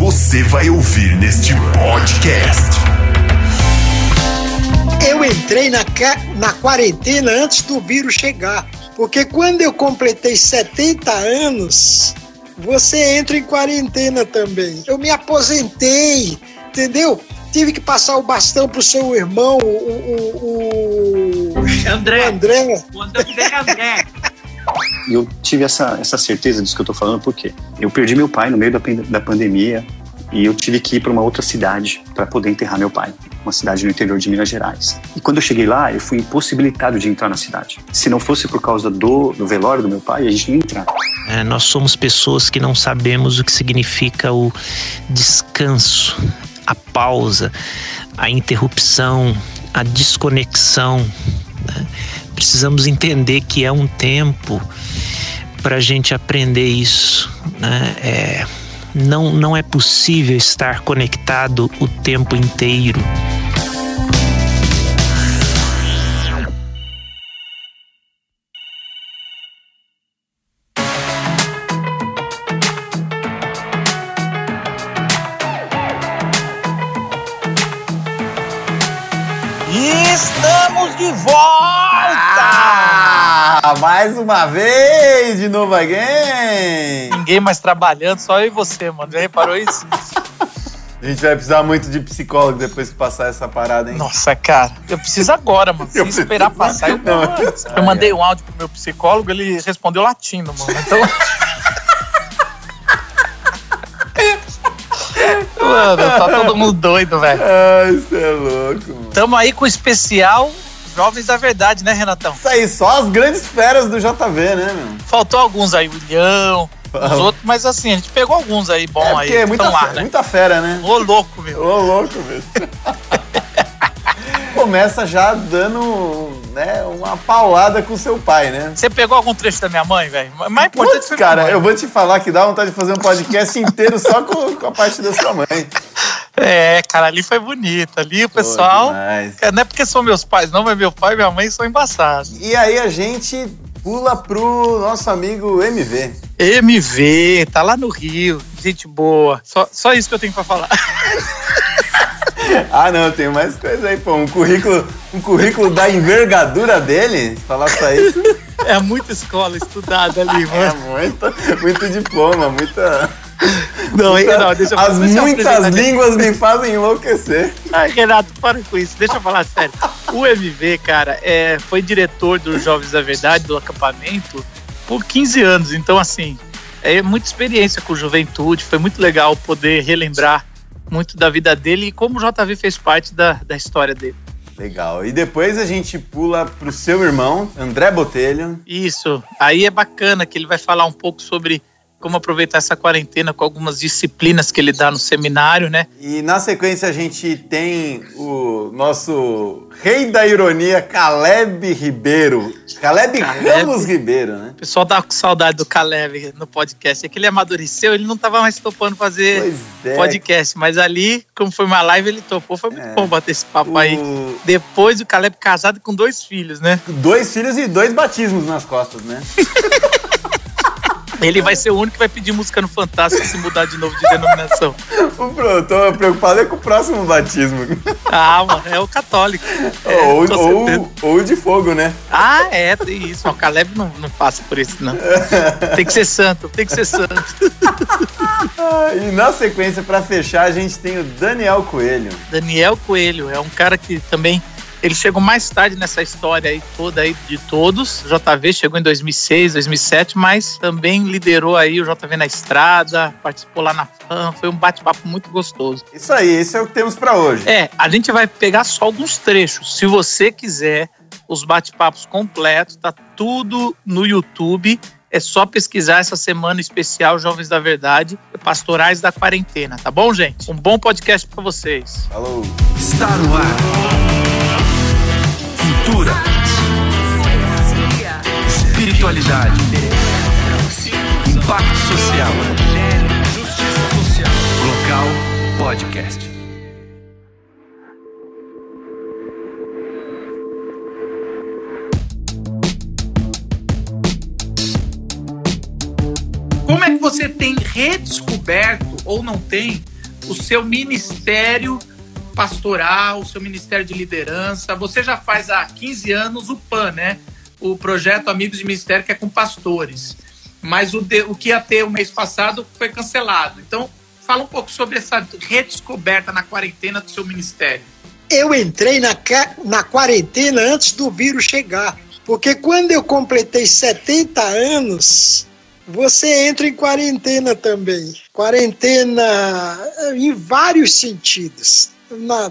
você vai ouvir neste podcast. Eu entrei na, na quarentena antes do vírus chegar, porque quando eu completei 70 anos, você entra em quarentena também. Eu me aposentei, entendeu? Tive que passar o bastão pro seu irmão, o. o, o André. O André. O André. Eu tive essa, essa certeza disso que eu tô falando, porque eu perdi meu pai no meio da, da pandemia e eu tive que ir para uma outra cidade para poder enterrar meu pai, uma cidade no interior de Minas Gerais. E quando eu cheguei lá, eu fui impossibilitado de entrar na cidade. Se não fosse por causa do, do velório do meu pai, a gente não ia entrar. É, nós somos pessoas que não sabemos o que significa o descanso, a pausa, a interrupção, a desconexão. Né? Precisamos entender que é um tempo para a gente aprender isso. Né? É, não, não é possível estar conectado o tempo inteiro. Mais uma vez, de novo again! Ninguém mais trabalhando, só eu e você, mano. Já reparou isso? A gente vai precisar muito de psicólogo depois que passar essa parada, hein? Nossa, cara, eu preciso agora, mano. Se eu esperar passar, eu, não, eu mandei um áudio pro meu psicólogo, ele respondeu latino, mano. Então. Mano, tá todo mundo doido, velho. Ai, isso é louco, mano. Tamo aí com o especial Jovens da Verdade, né, Renatão? Isso aí, só as grandes feras do JV, né, meu? Faltou alguns aí, o Ilhão, os outros, mas assim, a gente pegou alguns aí, bom é aí. É muita, lá, né? muita fera, né? Ô louco, meu. Ô louco, meu. Começa já dando né, uma paulada com seu pai, né? Você pegou algum trecho da minha mãe, velho? Mais importante Putz, cara, eu vou te falar que dá vontade de fazer um podcast inteiro só com, com, a parte da sua mãe. É, cara, ali foi bonito. Ali o pessoal. É, não é porque são meus pais, não, mas meu pai e minha mãe são embaçados. E aí a gente pula pro nosso amigo MV. MV, tá lá no Rio, gente boa. Só, só isso que eu tenho pra falar. ah, não, tem mais coisa aí, pô. Um currículo, um currículo da envergadura dele? Falar só isso. É muita escola estudada ali, mano. É muita, muito diploma, muita. Não, muita, não, deixa eu As muitas línguas me fazem enlouquecer. Ai, Renato, para com isso. Deixa eu falar sério. O MV, cara, é, foi diretor dos Jovens da Verdade, do acampamento, por 15 anos. Então, assim, é muita experiência com juventude. Foi muito legal poder relembrar muito da vida dele e como o JV fez parte da, da história dele. Legal. E depois a gente pula pro seu irmão, André Botelho. Isso. Aí é bacana que ele vai falar um pouco sobre como aproveitar essa quarentena com algumas disciplinas que ele dá no seminário, né? E na sequência a gente tem o nosso rei da ironia, Caleb Ribeiro. Caleb, Caleb Ramos Ribeiro, né? O pessoal tá com saudade do Caleb no podcast. É que ele amadureceu, ele não tava mais topando fazer é. podcast. Mas ali, como foi uma live, ele topou. Foi muito é. bom bater esse papo o... aí. Depois o Caleb casado com dois filhos, né? Dois filhos e dois batismos nas costas, né? Ele vai ser o único que vai pedir música no Fantástico se mudar de novo de denominação. Pronto, tô preocupado é com o próximo batismo. Ah, mano, é o católico. É, ou, ou, ou de fogo, né? Ah, é, tem isso. O Caleb não, não passa por isso, não. Tem que ser santo, tem que ser santo. e na sequência, para fechar, a gente tem o Daniel Coelho. Daniel Coelho é um cara que também ele chegou mais tarde nessa história aí toda aí de todos. O JV chegou em 2006, 2007, mas também liderou aí o JV na estrada, participou lá na FAM, foi um bate-papo muito gostoso. Isso aí, esse é o que temos para hoje. É, a gente vai pegar só alguns trechos. Se você quiser os bate-papos completos, tá tudo no YouTube. É só pesquisar essa semana especial Jovens da Verdade, Pastorais da Quarentena, tá bom, gente? Um bom podcast para vocês. Falou. Está no ar cultura, espiritualidade, impacto social. Local Podcast. Como é que você tem redescoberto ou não tem o seu ministério pastoral, o seu ministério de liderança. Você já faz há 15 anos o PAN, né? O projeto Amigos de Ministério, que é com pastores. Mas o, de, o que ia ter o mês passado foi cancelado. Então, fala um pouco sobre essa redescoberta na quarentena do seu ministério. Eu entrei na, na quarentena antes do vírus chegar. Porque quando eu completei 70 anos, você entra em quarentena também. Quarentena em vários sentidos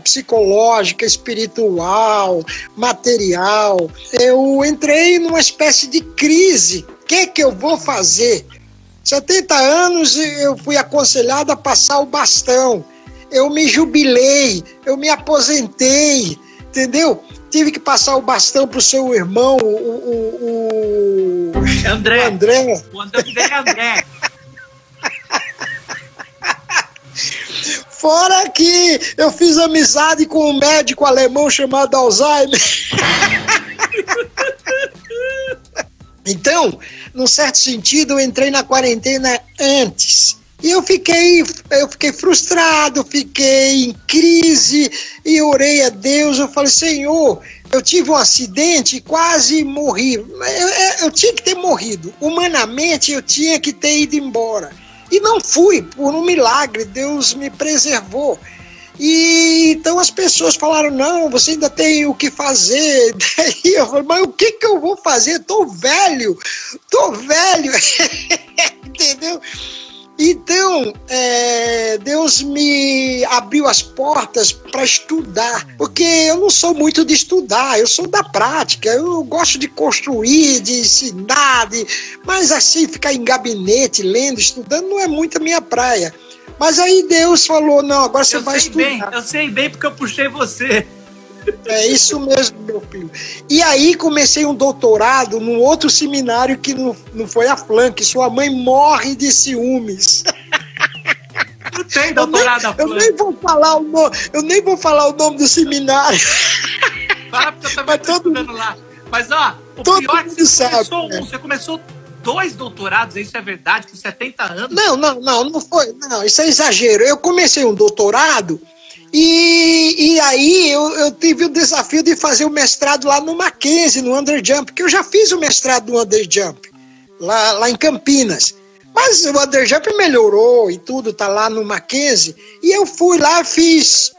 psicológica, espiritual, material. Eu entrei numa espécie de crise. O que, que eu vou fazer? 70 anos eu fui aconselhado a passar o bastão. Eu me jubilei, eu me aposentei, entendeu? Tive que passar o bastão pro seu irmão, o, o, o André. O André. O André. André. Fora que eu fiz amizade com um médico alemão chamado Alzheimer. então, num certo sentido, eu entrei na quarentena antes. E eu fiquei, eu fiquei frustrado, fiquei em crise e orei a Deus. Eu falei, Senhor, eu tive um acidente e quase morri. Eu, eu, eu tinha que ter morrido. Humanamente, eu tinha que ter ido embora. E não fui, por um milagre, Deus me preservou. E então as pessoas falaram: não, você ainda tem o que fazer. Daí eu falei: mas o que, que eu vou fazer? Tô velho, tô velho. Entendeu? Então, é, Deus me abriu as portas para estudar, porque eu não sou muito de estudar, eu sou da prática, eu gosto de construir, de ensinar, de, mas assim, ficar em gabinete, lendo, estudando, não é muito a minha praia. Mas aí Deus falou: não, agora você eu vai estudar. Bem, eu sei bem porque eu puxei você. É isso mesmo, meu filho. E aí comecei um doutorado num outro seminário que não, não foi a Flank. Sua mãe morre de ciúmes. Não tem doutorado eu nem, eu nem vou falar o nome, eu nem vou falar o nome do seminário. Fala porque eu também Mas todo, estudando lá. Mas ó, o todo pior é que você sabe, começou um, né? você começou dois doutorados, isso é verdade, com 70 anos? Não, não, não, não foi. Não, isso é exagero. Eu comecei um doutorado e, e aí eu, eu tive o desafio de fazer o mestrado lá no Mackenzie, no Underjump, que eu já fiz o mestrado no Underjump, lá, lá em Campinas. Mas o Underjump melhorou e tudo, tá lá no Mackenzie. E eu fui lá, fiz,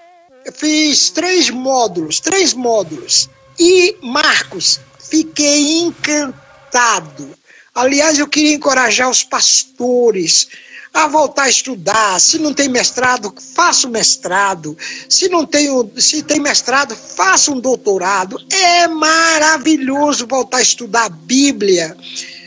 fiz três módulos, três módulos. E, Marcos, fiquei encantado. Aliás, eu queria encorajar os pastores, a voltar a estudar. Se não tem mestrado, faça o mestrado. Se não tem, se tem mestrado, faça um doutorado. É maravilhoso voltar a estudar a Bíblia.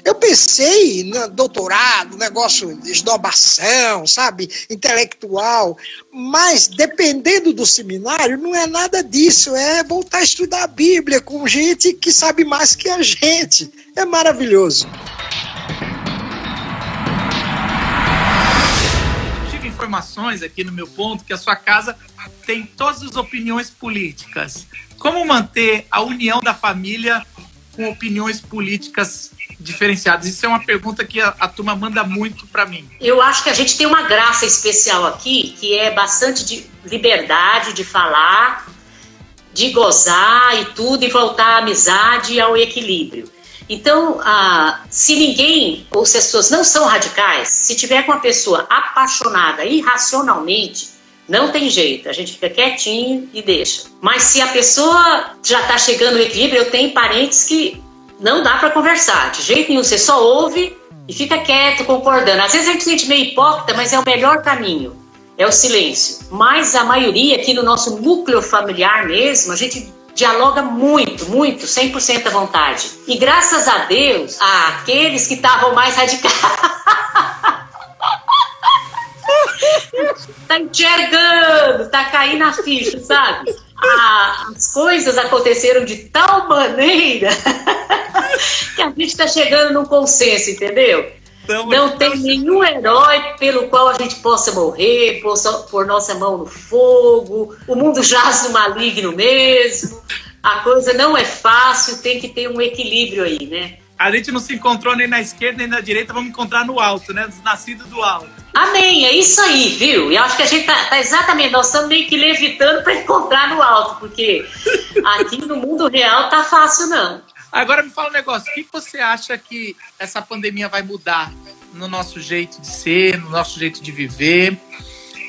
Eu pensei no doutorado, negócio de esnobação, sabe, intelectual, mas dependendo do seminário, não é nada disso, é voltar a estudar a Bíblia com gente que sabe mais que a gente. É maravilhoso. Informações aqui no meu ponto que a sua casa tem todas as opiniões políticas. Como manter a união da família com opiniões políticas diferenciadas? Isso é uma pergunta que a, a turma manda muito para mim. Eu acho que a gente tem uma graça especial aqui, que é bastante de liberdade de falar, de gozar e tudo, e voltar à amizade e ao equilíbrio. Então, ah, se ninguém, ou se as pessoas não são radicais, se tiver com uma pessoa apaixonada irracionalmente, não tem jeito, a gente fica quietinho e deixa. Mas se a pessoa já está chegando no equilíbrio, eu tenho parentes que não dá para conversar, de jeito nenhum, você só ouve e fica quieto, concordando. Às vezes a gente se sente meio hipócrita, mas é o melhor caminho, é o silêncio. Mas a maioria aqui no nosso núcleo familiar mesmo, a gente dialoga muito, muito, 100% à vontade. E graças a Deus, aqueles que estavam mais radicais. tá enxergando, tá caindo a ficha, sabe? as coisas aconteceram de tal maneira que a gente está chegando num consenso, entendeu? Então, não tem nenhum herói pelo qual a gente possa morrer, por, por nossa mão no fogo. O mundo jaz no maligno mesmo. A coisa não é fácil, tem que ter um equilíbrio aí, né? A gente não se encontrou nem na esquerda nem na direita, vamos encontrar no alto, né? Nascido do alto. Amém, é isso aí, viu? E acho que a gente tá, tá exatamente, nós estamos meio que levitando para encontrar no alto, porque aqui no mundo real tá fácil não. Agora me fala um negócio, o que você acha que essa pandemia vai mudar no nosso jeito de ser, no nosso jeito de viver?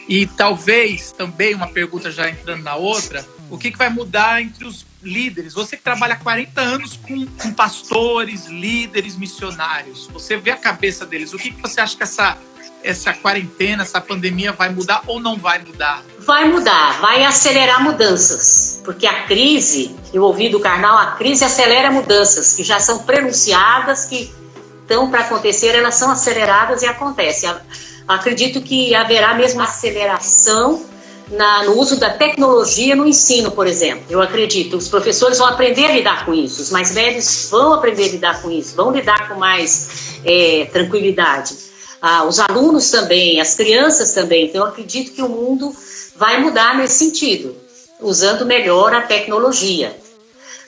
E talvez também uma pergunta já entrando na outra, o que, que vai mudar entre os líderes? Você que trabalha 40 anos com, com pastores, líderes, missionários, você vê a cabeça deles, o que, que você acha que essa essa quarentena, essa pandemia vai mudar ou não vai mudar? Vai mudar, vai acelerar mudanças. Porque a crise, eu ouvi do Carnal, a crise acelera mudanças que já são prenunciadas, que estão para acontecer, elas são aceleradas e acontecem. Acredito que haverá mesmo aceleração na, no uso da tecnologia no ensino, por exemplo. Eu acredito, os professores vão aprender a lidar com isso, os mais velhos vão aprender a lidar com isso, vão lidar com mais é, tranquilidade ah, os alunos também, as crianças também. Então, eu acredito que o mundo vai mudar nesse sentido, usando melhor a tecnologia.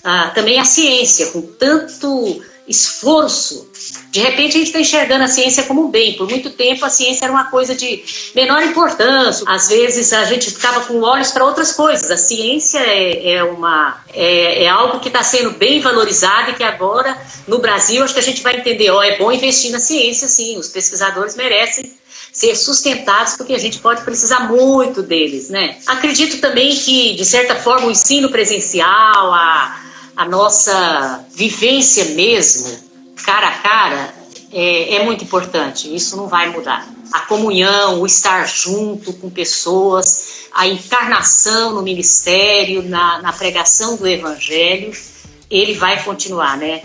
Ah, também a ciência, com tanto esforço. De repente a gente está enxergando a ciência como um bem. Por muito tempo a ciência era uma coisa de menor importância. Às vezes a gente ficava com olhos para outras coisas. A ciência é, é uma, é, é algo que está sendo bem valorizado e que agora no Brasil acho que a gente vai entender. Ó, é bom investir na ciência, sim. Os pesquisadores merecem ser sustentados, porque a gente pode precisar muito deles, né? Acredito também que, de certa forma, o ensino presencial, a, a nossa vivência mesmo, cara a cara, é, é, muito importante. Isso não vai mudar. A comunhão, o estar junto com pessoas, a encarnação no ministério, na, na pregação do evangelho, ele vai continuar, né?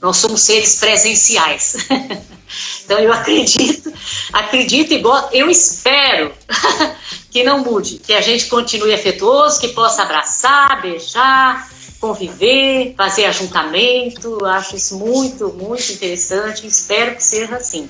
Nós somos seres presenciais. então eu acredito, acredito igual, eu espero que não mude, que a gente continue afetuoso, que possa abraçar, beijar, conviver, fazer ajuntamento. Acho isso muito, muito interessante. Espero que seja assim.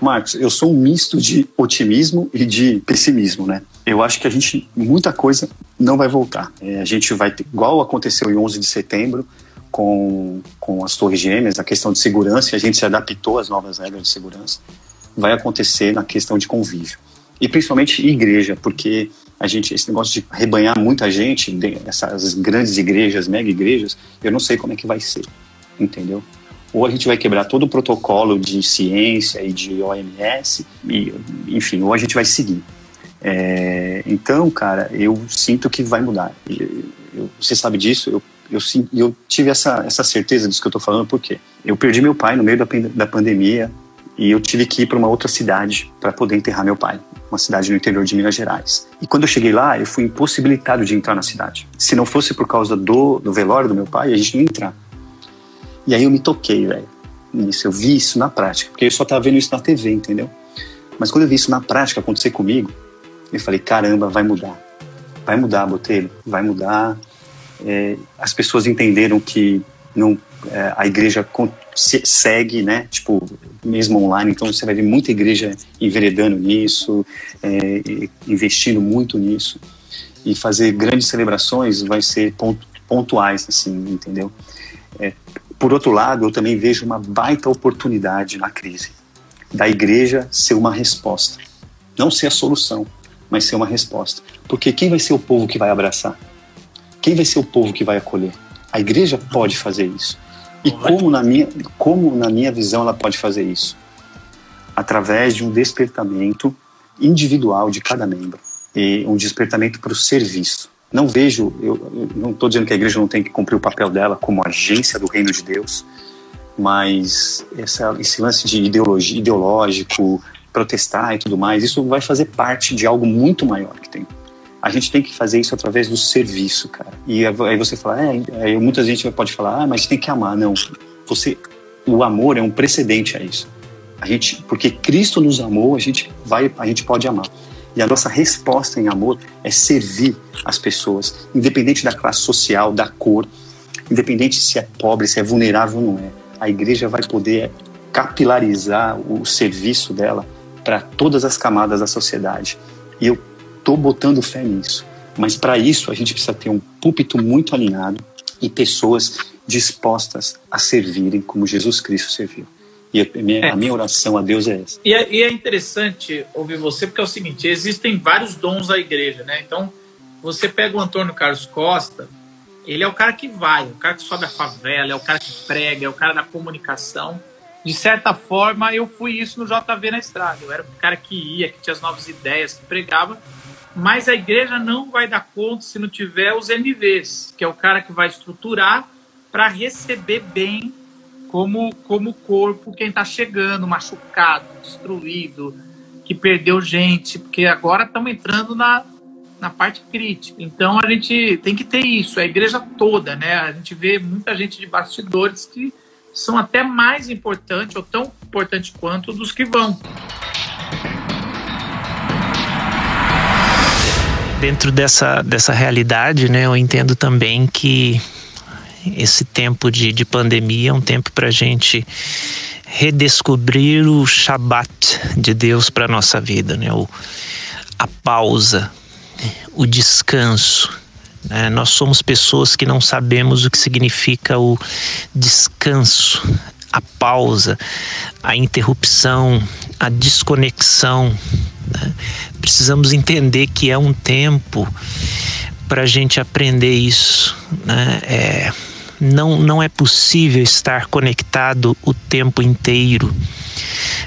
Marcos, eu sou um misto de otimismo e de pessimismo, né? Eu acho que a gente, muita coisa não vai voltar. É, a gente vai igual aconteceu em 11 de setembro, com, com as torres gêmeas, a questão de segurança, a gente se adaptou às novas regras de segurança, vai acontecer na questão de convívio e principalmente igreja, porque a gente esse negócio de rebanhar muita gente, essas grandes igrejas, mega igrejas, eu não sei como é que vai ser, entendeu? Ou a gente vai quebrar todo o protocolo de ciência e de OMS, e, enfim, ou a gente vai seguir. É, então, cara, eu sinto que vai mudar. Eu, eu, você sabe disso, eu, eu, eu tive essa, essa certeza disso que eu estou falando, porque eu perdi meu pai no meio da, da pandemia, e eu tive que ir para uma outra cidade para poder enterrar meu pai, uma cidade no interior de Minas Gerais. E quando eu cheguei lá, eu fui impossibilitado de entrar na cidade. Se não fosse por causa do, do velório do meu pai, a gente não ia entrar. E aí eu me toquei, velho, nisso. Eu vi isso na prática, porque eu só estava vendo isso na TV, entendeu? Mas quando eu vi isso na prática acontecer comigo, eu falei: caramba, vai mudar. Vai mudar, Botelho, vai mudar. É, as pessoas entenderam que não, é, a igreja segue, né? Tipo, mesmo online. Então você vai ver muita igreja enveredando nisso, é, investindo muito nisso. E fazer grandes celebrações vai ser pontuais, assim, entendeu? É, por outro lado, eu também vejo uma baita oportunidade na crise da igreja ser uma resposta. Não ser a solução, mas ser uma resposta. Porque quem vai ser o povo que vai abraçar? Quem vai ser o povo que vai acolher? A igreja pode fazer isso. E como na, minha, como, na minha visão, ela pode fazer isso? Através de um despertamento individual de cada membro. E um despertamento para o serviço. Não vejo, eu, eu não estou dizendo que a igreja não tem que cumprir o papel dela como agência do reino de Deus, mas essa, esse lance de ideologia, ideológico, protestar e tudo mais, isso vai fazer parte de algo muito maior que tem a gente tem que fazer isso através do serviço, cara. E aí você fala, é, aí muita gente pode falar, ah, mas tem que amar. Não, você, o amor é um precedente a isso. A gente, porque Cristo nos amou, a gente vai, a gente pode amar. E a nossa resposta em amor é servir as pessoas, independente da classe social, da cor, independente se é pobre, se é vulnerável ou não é. A igreja vai poder capilarizar o serviço dela para todas as camadas da sociedade. E eu estou botando fé nisso. Mas para isso a gente precisa ter um púlpito muito alinhado e pessoas dispostas a servirem como Jesus Cristo serviu. E a minha, É. a minha oração a Deus é essa. E é, e é interessante ouvir você, porque é o seguinte: existem vários dons da igreja, né? Então, você pega o Antônio Carlos Costa, ele é o cara que vai, é o cara que sobe a favela, é o cara que prega, é o cara da comunicação. De certa forma, eu fui isso no JV na estrada. Eu era o cara que ia, que tinha as novas ideias, que pregava. Mas a igreja não vai dar conta se não tiver os MVs, que é o cara que vai estruturar para receber bem como, como corpo quem está chegando, machucado, destruído, que perdeu gente, porque agora estamos entrando na, na parte crítica. Então a gente tem que ter isso, a igreja toda, né? A gente vê muita gente de bastidores que são até mais importantes ou tão importantes quanto dos que vão. Dentro dessa, dessa realidade, né, eu entendo também que esse tempo de, de pandemia é um tempo para a gente redescobrir o Shabat de Deus para nossa vida, né? O, a pausa, o descanso. Né? Nós somos pessoas que não sabemos o que significa o descanso, a pausa, a interrupção, a desconexão. né? Precisamos entender que é um tempo para a gente aprender isso. Né? É, não, não é possível estar conectado o tempo inteiro.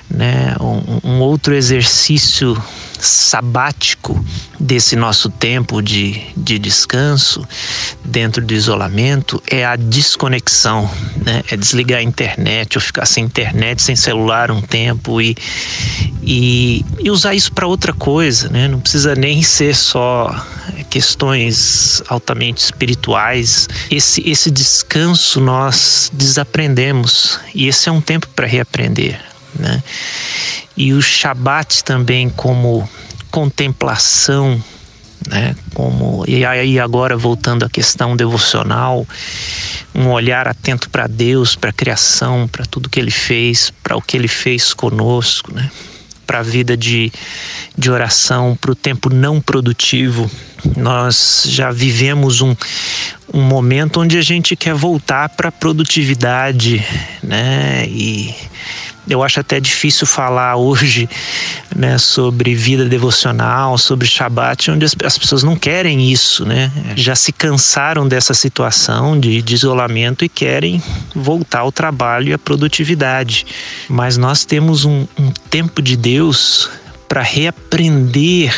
Né? Um, um outro exercício sabático desse nosso tempo de, de descanso dentro do isolamento é a desconexão, né? é desligar a internet ou ficar sem internet, sem celular um tempo e, e, e usar isso para outra coisa, né? não precisa nem ser só questões altamente espirituais. Esse, esse descanso nós desaprendemos e esse é um tempo para reaprender. Né? E o Shabat também como contemplação, né? Como e aí agora voltando à questão devocional, um olhar atento para Deus, para a criação, para tudo que Ele fez, para o que Ele fez conosco, né? Para a vida de, de oração, para o tempo não produtivo. Nós já vivemos um, um momento onde a gente quer voltar para a produtividade, né? E eu acho até difícil falar hoje né, sobre vida devocional, sobre Shabat, onde as, as, pessoas não querem isso, né? Já se cansaram dessa situação de, de isolamento e querem voltar ao trabalho e à produtividade. Mas nós temos um, um tempo de Deus para reaprender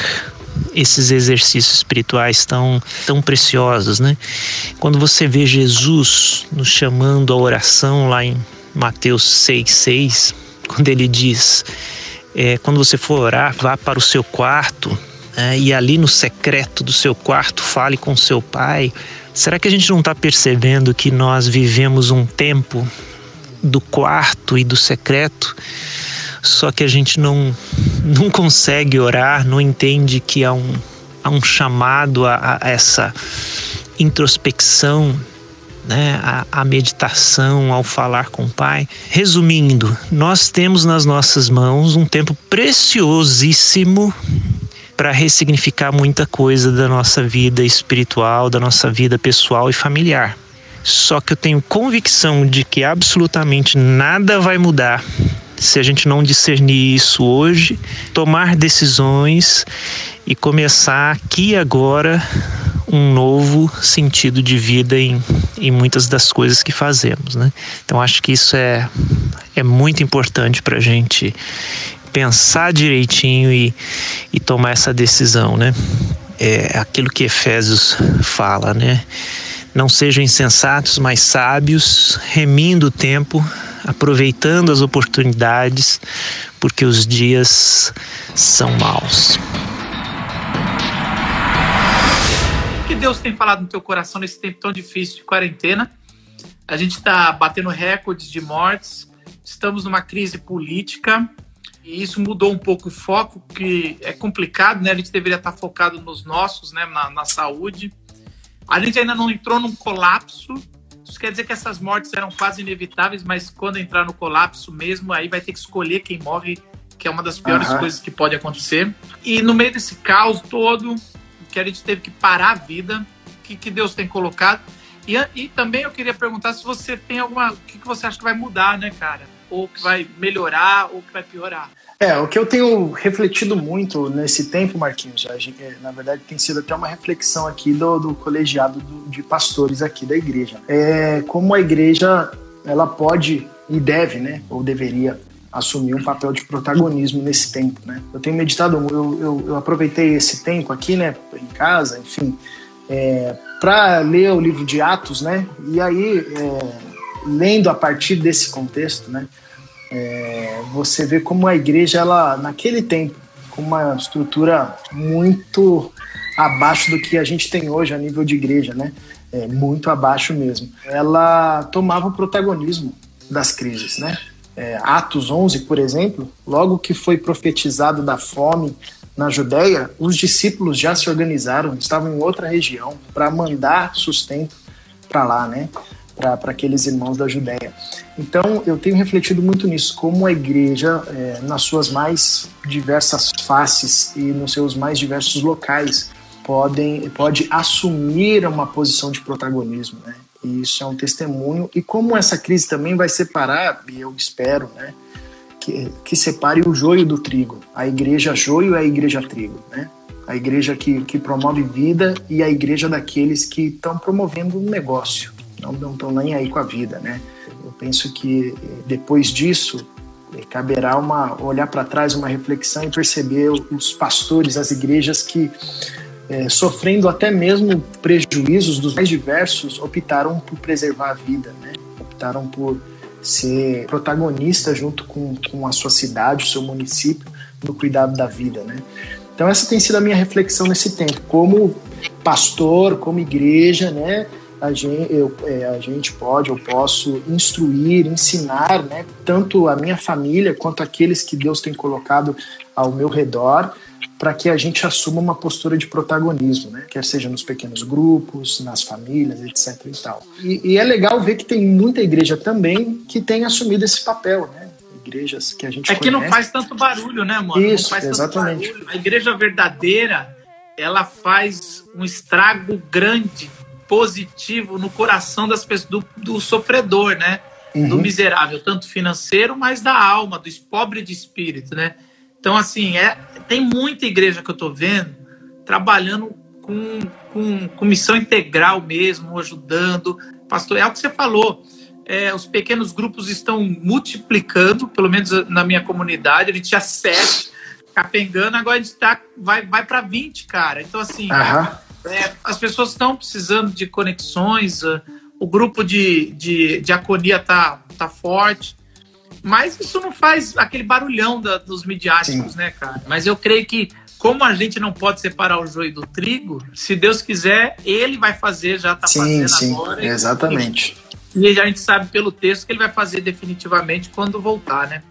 esses exercícios espirituais tão, tão preciosos, né? Quando você vê Jesus nos chamando à oração lá em Mateus 6,6, quando ele diz: é, quando você for orar, vá para o seu quarto é, e ali no secreto do seu quarto fale com seu pai. Será que a gente não está percebendo que nós vivemos um tempo do quarto e do secreto? Só que a gente não, não consegue orar, não entende que há um, há um chamado a, a essa introspecção né, a, a, meditação, ao falar com o Pai. Resumindo, nós temos nas nossas mãos um tempo preciosíssimo para ressignificar muita coisa da nossa vida espiritual, da nossa vida pessoal e familiar. Só que eu tenho convicção de que absolutamente nada vai mudar se a gente não discernir isso hoje, tomar decisões e começar aqui agora um novo sentido de vida em, em muitas das coisas que fazemos, né? Então acho que isso é, é muito importante para a gente pensar direitinho e, e tomar essa decisão, né? É aquilo que Efésios fala, né? Não sejam insensatos, mas sábios, remindo o tempo, aproveitando as oportunidades, porque os dias são maus. que Deus tem falado no teu coração nesse tempo tão difícil de quarentena? A gente está batendo recordes de mortes, estamos numa crise política e isso mudou um pouco o foco, que é complicado, né? A gente deveria estar focado nos nossos, né? Na, na saúde. A gente ainda não entrou num colapso. Isso quer dizer que essas mortes eram quase inevitáveis, mas quando entrar no colapso mesmo, aí vai ter que escolher quem morre, que é uma das piores uhum. coisas que pode acontecer. E no meio desse caos todo, que a gente teve que parar a vida, que, que Deus tem colocado. E, e também eu queria perguntar se você tem alguma. O que, que você acha que vai mudar, né, cara? Ou que vai melhorar, ou que vai piorar. É, o que eu tenho refletido muito nesse tempo, Marquinhos, é, na verdade tem sido até uma reflexão aqui do, do colegiado do, de pastores aqui da igreja. É como a igreja ela pode e deve, né, ou deveria assumir um papel de protagonismo nesse tempo, né? Eu tenho meditado, eu, eu, eu aproveitei esse tempo aqui, né, em casa, enfim, é, para ler o livro de Atos, né? E aí, é, lendo a partir desse contexto, né? É, você vê como a igreja, ela, naquele tempo, com uma estrutura muito abaixo do que a gente tem hoje a nível de igreja, né? É, muito abaixo mesmo. Ela tomava o protagonismo das crises, né? É, Atos 11, por exemplo, logo que foi profetizado da fome na Judéia, os discípulos já se organizaram, estavam em outra região para mandar sustento para lá, né? Para aqueles irmãos da Judéia. Então, eu tenho refletido muito nisso, como a igreja, é, nas suas mais diversas faces e nos seus mais diversos locais, podem, pode assumir uma posição de protagonismo, né? E isso é um testemunho. E como essa crise também vai separar, e eu espero, né? Que, que separe o joio do trigo. A igreja joio é a igreja trigo, né? A igreja que, que promove vida e a igreja daqueles que estão promovendo um negócio, não estão nem aí com a vida, né? Eu penso que depois disso caberá uma olhar para trás, uma reflexão e perceber os pastores, as igrejas que é, sofrendo até mesmo prejuízos dos mais diversos, optaram por preservar a vida, né? optaram por ser protagonista junto com, com a sua cidade, o seu município, no cuidado da vida. Né? Então essa tem sido a minha reflexão nesse tempo, como pastor, como igreja, né? A gente, eu, é, a gente pode, eu posso instruir, ensinar, né? Tanto a minha família quanto aqueles que Deus tem colocado ao meu redor, para que a gente assuma uma postura de protagonismo, né? quer seja nos pequenos grupos, nas famílias, etc. E, tal. E, e, é legal ver que tem muita igreja também que tem assumido esse papel, né? Igrejas que a gente É conhece. que não faz tanto barulho, né, mano? Isso, exatamente. A igreja verdadeira, ela faz um estrago grande, positivo no coração das pessoas, do, do sofredor, né? Uhum. Do miserável, tanto financeiro, mas da alma, do pobre de espírito, né? Então, assim, é, tem muita igreja que eu estou vendo trabalhando com, com, com, missão integral mesmo, ajudando. Pastor, é o que você falou. É, os pequenos grupos estão multiplicando, pelo menos na minha comunidade. A gente tinha sete, capengando, agora a gente tá, vai, vai para 20, cara. Então, assim, é, as pessoas estão precisando de conexões. O grupo de, de diaconia tá, tá forte. Mas isso não faz aquele barulhão da, dos midiáticos, Sim. né, cara? Mas eu creio que, como a gente não pode separar o joio do trigo, se Deus quiser, ele vai fazer, já tá sim, fazendo sim, agora. Exatamente. E, e a gente sabe pelo texto que ele vai fazer definitivamente quando voltar, né?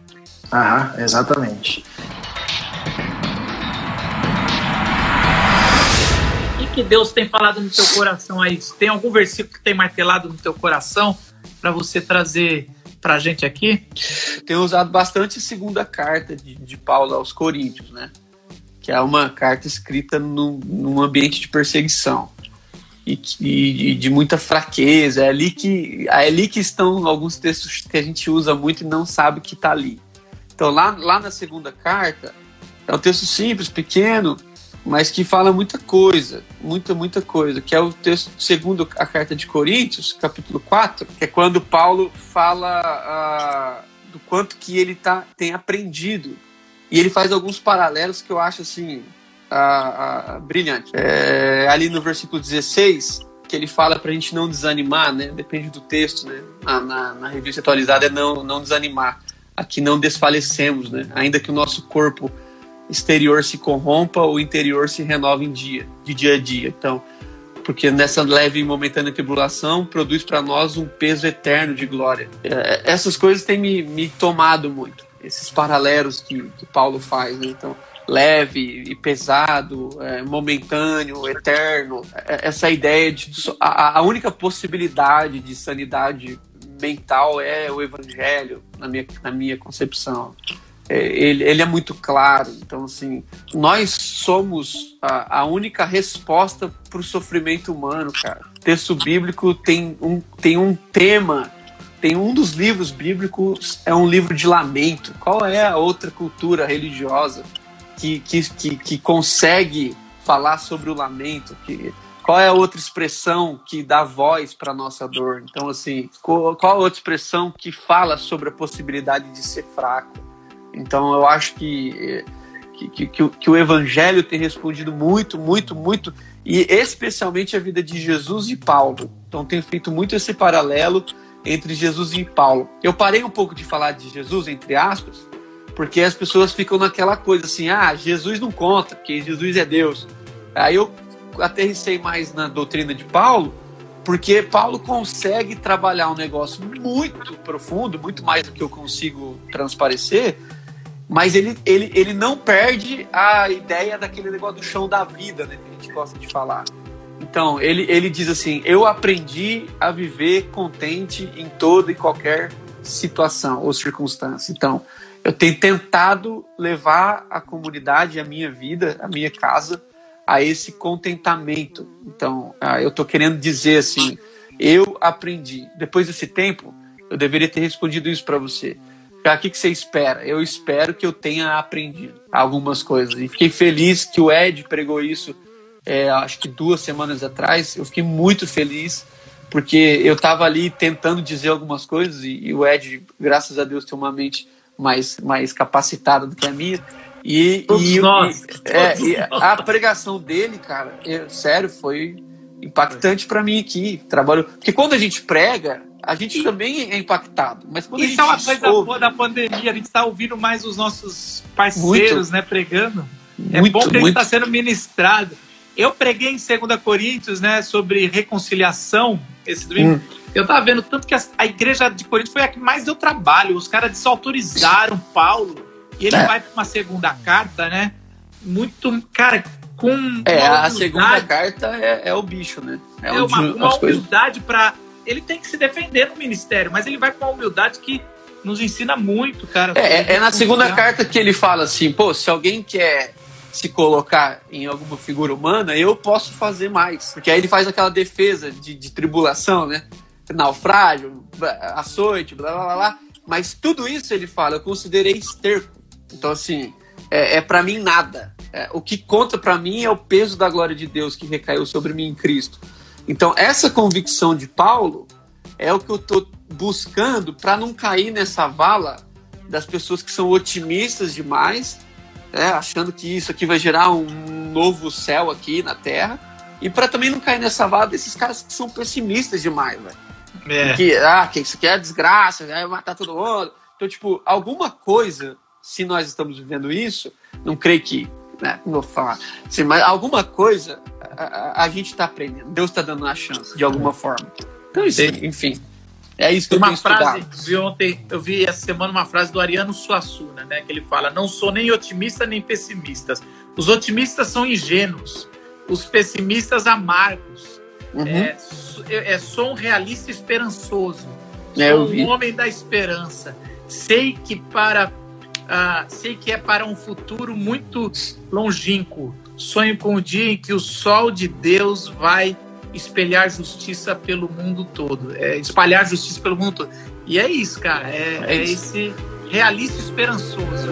Ah, exatamente. Que Deus tem falado no teu coração aí? Tem algum versículo que tem martelado no teu coração para você trazer para a gente aqui? Tenho usado bastante a segunda carta de, de Paulo aos Coríntios, né? Que é uma carta escrita num, num ambiente de perseguição e, e, e, de muita fraqueza. É ali, que, é ali que estão alguns textos que a gente usa muito e não sabe que está ali. Então, lá, lá na segunda carta, é um texto simples, pequeno, mas que fala muita coisa, muita, muita coisa, que é o texto segundo a carta de Coríntios, capítulo 4, que é quando Paulo fala uh, do quanto que ele tá, tem aprendido. E ele faz alguns paralelos que eu acho assim uh, uh, brilhante. É, ali no versículo 16, que ele fala para a gente não desanimar, né? Depende do texto, né? Na, na, na revista atualizada é não, não desanimar. Aqui não desfalecemos, né? Ainda que o nosso corpo exterior se corrompa, o interior se renova em dia, de dia a dia. Então, porque nessa leve e momentânea tribulação produz para nós um peso eterno de glória. É, essas coisas têm me, me tomado muito, esses paralelos que, que Paulo faz. Né? Então, leve e pesado, é, momentâneo, eterno. É, essa ideia de a, a única possibilidade de sanidade mental é o evangelho, na minha, na minha concepção. É, ele, ele é muito claro. Então, assim, nós somos a, a única resposta para o sofrimento humano, cara. O texto bíblico tem um, tem um tema, tem um dos livros bíblicos, é um livro de lamento. Qual é a outra cultura religiosa que, que, que, que consegue falar sobre o lamento? Que, qual é a outra expressão que dá voz para nossa dor? Então, assim, qual, qual a outra expressão que fala sobre a possibilidade de ser fraco? Então, eu acho que, que, que, que o Evangelho tem respondido muito, muito, muito, e especialmente a vida de Jesus e Paulo. Então, tenho feito muito esse paralelo entre Jesus e Paulo. Eu parei um pouco de falar de Jesus, entre aspas, porque as pessoas ficam naquela coisa assim: ah, Jesus não conta, porque Jesus é Deus. Aí eu aterrissei mais na doutrina de Paulo, porque Paulo consegue trabalhar um negócio muito profundo, muito mais do que eu consigo transparecer, mas ele, ele, ele não perde a ideia daquele negócio do chão da vida, né, que a gente gosta de falar. Então, ele, ele diz assim: Eu aprendi a viver contente em toda e qualquer situação ou circunstância. Então, eu tenho tentado levar a comunidade, a minha vida, a minha casa, a esse contentamento. Então, ah, eu estou querendo dizer assim: eu aprendi. Depois desse tempo, eu deveria ter respondido isso para você. O que, que você espera? Eu espero que eu tenha aprendido algumas coisas. E fiquei feliz que o Ed pregou isso, é, acho que duas semanas atrás. Eu fiquei muito feliz, porque eu estava ali tentando dizer algumas coisas, e, e, o Ed, graças a Deus, tem uma mente mais, mais capacitada do que a minha. E, e, nós, é, e a pregação dele, cara, é, sério, foi impactante para mim aqui. Trabalho, porque quando a gente prega, a gente também é impactado. Mas quando Isso a é gente uma coisa ouve, boa da pandemia, a gente está ouvindo mais os nossos parceiros, Muito. né, pregando. É Muito, bom que a gente muito. está sendo ministrado. Eu preguei em 2 Coríntios, né, sobre reconciliação esse domingo. Hum. Eu tava vendo tanto que a, a igreja de Corinto foi a que mais deu trabalho. Os caras desautorizaram Paulo e ele É. vai para uma segunda carta, né? Muito, cara, com É, a segunda carta é, é o bicho, né? É, onde uma, uma humildade para ele tem que se defender no ministério, mas ele vai com uma humildade que nos ensina muito, cara. É, é, na segunda carta que ele fala assim, pô, se alguém quer se colocar em alguma figura humana, eu posso fazer mais. Porque aí ele faz aquela defesa de, de tribulação, né? Naufrágio, açoite, blá, blá, blá, blá. Mas tudo isso ele fala, eu considerei esterco. Então, assim, é, é para mim nada. É, o que conta para mim é o peso da glória de Deus que recaiu sobre mim em Cristo. Então, essa convicção de Paulo é o que eu estou buscando para não cair nessa vala das pessoas que são otimistas demais, né, achando que isso aqui vai gerar um novo céu aqui na Terra, e para também não cair nessa vala desses caras que são pessimistas demais, velho. É. Que, ah, que isso aqui é desgraça, vai matar todo mundo. Então, tipo, alguma coisa, se nós estamos vivendo isso, não creio que, né, não vou falar, assim, mas alguma coisa a, a- a gente está aprendendo. Deus está dando uma chance, de alguma forma. Então, isso, Tem- enfim, é isso que Tem eu uma tenho frase, estudado. vi ontem, eu vi essa semana uma frase do Ariano Suassuna, né? Que ele fala: Não sou nem otimista nem pessimista. Os otimistas são ingênuos, os pessimistas amargos. Uhum. É, é, sou um realista esperançoso. É, sou vi. um homem da esperança. Sei que para ah, sei que é para um futuro muito longínquo. Sonho com o dia em que o sol de Deus vai espelhar justiça pelo mundo todo. É, espalhar justiça pelo mundo todo. E é isso, cara. É, É é isso. esse realista esperançoso.